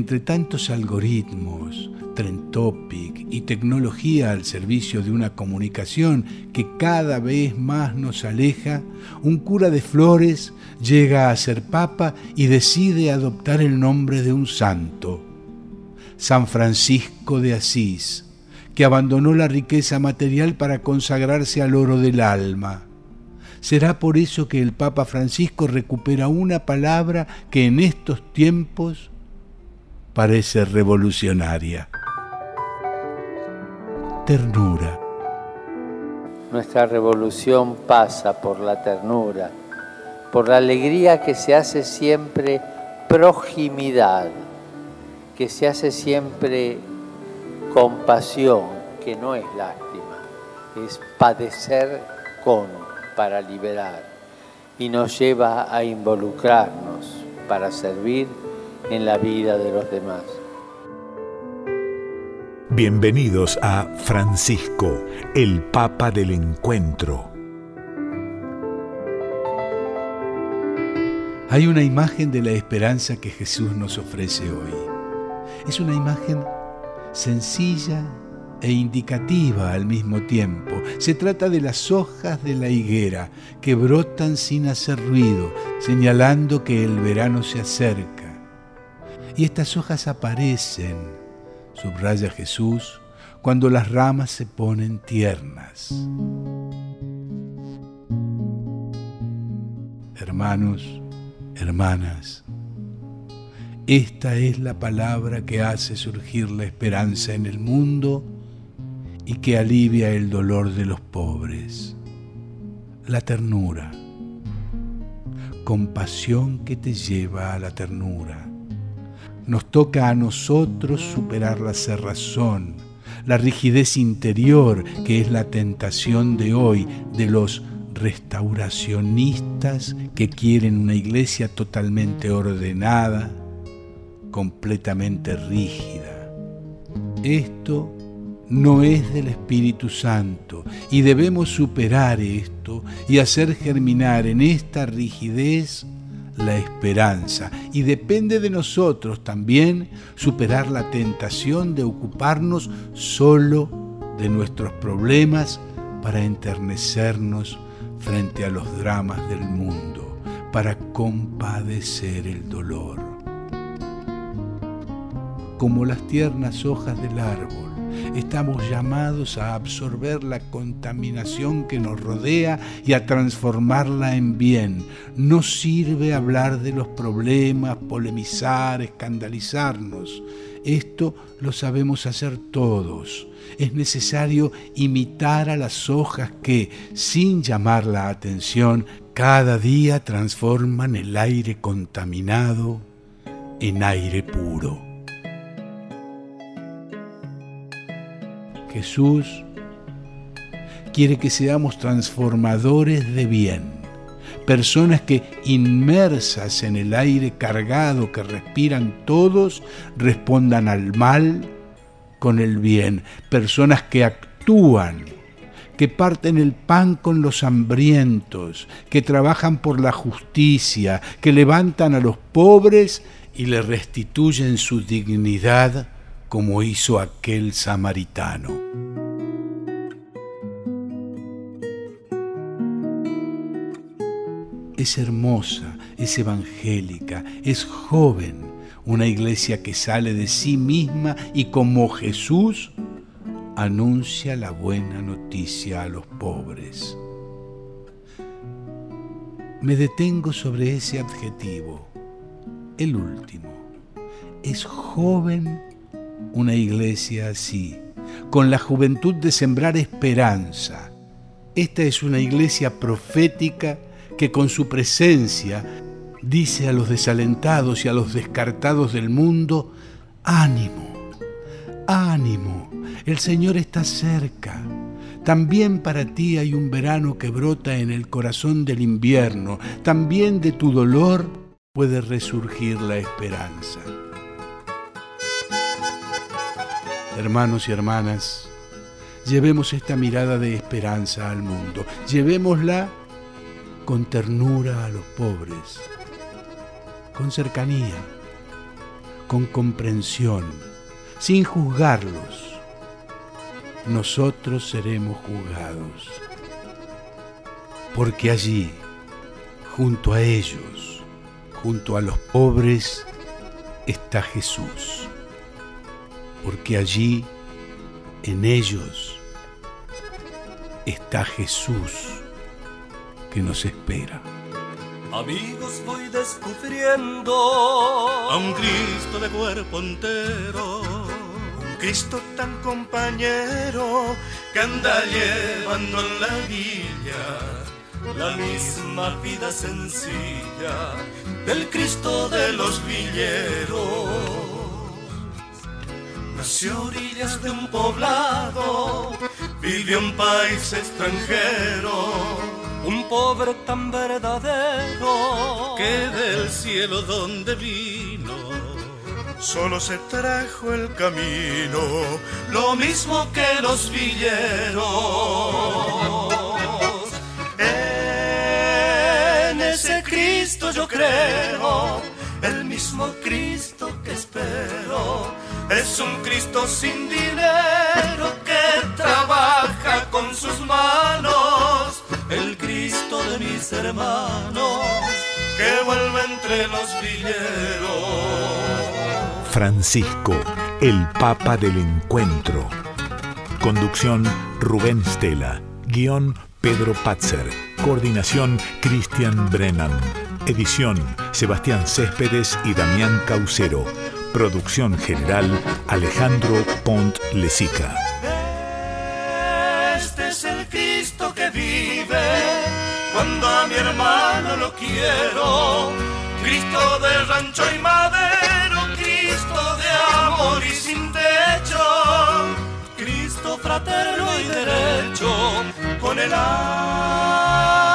entre tantos algoritmos, trend topic y tecnología al servicio de una comunicación que cada vez más nos aleja, un cura de flores llega a ser papa y decide adoptar el nombre de un santo, San Francisco de Asís, que abandonó la riqueza material para consagrarse al oro del alma. Será por eso que el Papa Francisco recupera una palabra que en estos tiempos parece revolucionaria. Ternura. Nuestra revolución pasa por la ternura, por la alegría que se hace siempre proximidad, que se hace siempre compasión, que no es lástima, es padecer con, para liberar, y nos lleva a involucrarnos para servir en la vida de los demás. Bienvenidos a Francisco, el Papa del Encuentro. Hay una imagen de la esperanza que Jesús nos ofrece hoy. Es una imagen sencilla e indicativa al mismo tiempo. Se trata de las hojas de la higuera que brotan sin hacer ruido, señalando que el verano se acerca y estas hojas aparecen, subraya Jesús, cuando las ramas se ponen tiernas. Hermanos, hermanas, esta es la palabra que hace surgir la esperanza en el mundo y que alivia el dolor de los pobres. La ternura, compasión que te lleva a la ternura nos toca a nosotros superar la cerrazón, la rigidez interior que es la tentación de hoy de los restauracionistas que quieren una iglesia totalmente ordenada, completamente rígida. Esto no es del Espíritu Santo y debemos superar esto y hacer germinar en esta rigidez la esperanza y depende de nosotros también superar la tentación de ocuparnos solo de nuestros problemas para enternecernos frente a los dramas del mundo, para compadecer el dolor. Como las tiernas hojas del árbol, estamos llamados a absorber la contaminación que nos rodea y a transformarla en bien. No sirve hablar de los problemas, polemizar, escandalizarnos. Esto lo sabemos hacer todos. Es necesario imitar a las hojas que, sin llamar la atención, cada día transforman el aire contaminado en aire puro. Jesús quiere que seamos transformadores de bien, personas que inmersas en el aire cargado que respiran todos, respondan al mal con el bien, personas que actúan, que parten el pan con los hambrientos, que trabajan por la justicia, que levantan a los pobres y le restituyen su dignidad como hizo aquel samaritano. Es hermosa, es evangélica, es joven, una iglesia que sale de sí misma y como Jesús anuncia la buena noticia a los pobres. Me detengo sobre ese adjetivo, el último. Es joven una iglesia así, con la juventud de sembrar esperanza. Esta es una iglesia profética que con su presencia dice a los desalentados y a los descartados del mundo, ánimo, ánimo, el Señor está cerca. También para ti hay un verano que brota en el corazón del invierno. También de tu dolor puede resurgir la esperanza. Hermanos y hermanas, llevemos esta mirada de esperanza al mundo, llevémosla con ternura a los pobres, con cercanía, con comprensión, sin juzgarlos, nosotros seremos juzgados. Porque allí, junto a ellos, junto a los pobres, está Jesús. Porque allí, en ellos, está Jesús que nos espera. Amigos, voy descubriendo a un Cristo de cuerpo entero, un Cristo tan compañero que anda llevando en la villa la misma vida sencilla del Cristo de los villeros. Nació orillas de un poblado, vivió en país extranjero un pobre tan verdadero que del cielo donde vino solo se trajo el camino, lo mismo que los villeros. En ese Cristo yo creo, el mismo Cristo que espero, es un Cristo sin dinero que trabaja con sus manos el Cristo de mis hermanos que vuelve entre los villeros. Francisco, el Papa del Encuentro. Conducción Rubén Stella. Guión Pedro Patzer. Coordinación Cristian Brennan. Edición Sebastián Céspedes y Damián Caucero. Producción general Alejandro Pont Lesica. que vive cuando a mi hermano lo quiero. Cristo de rancho y madero, Cristo de amor y sin techo, Cristo fraterno y derecho, con el alma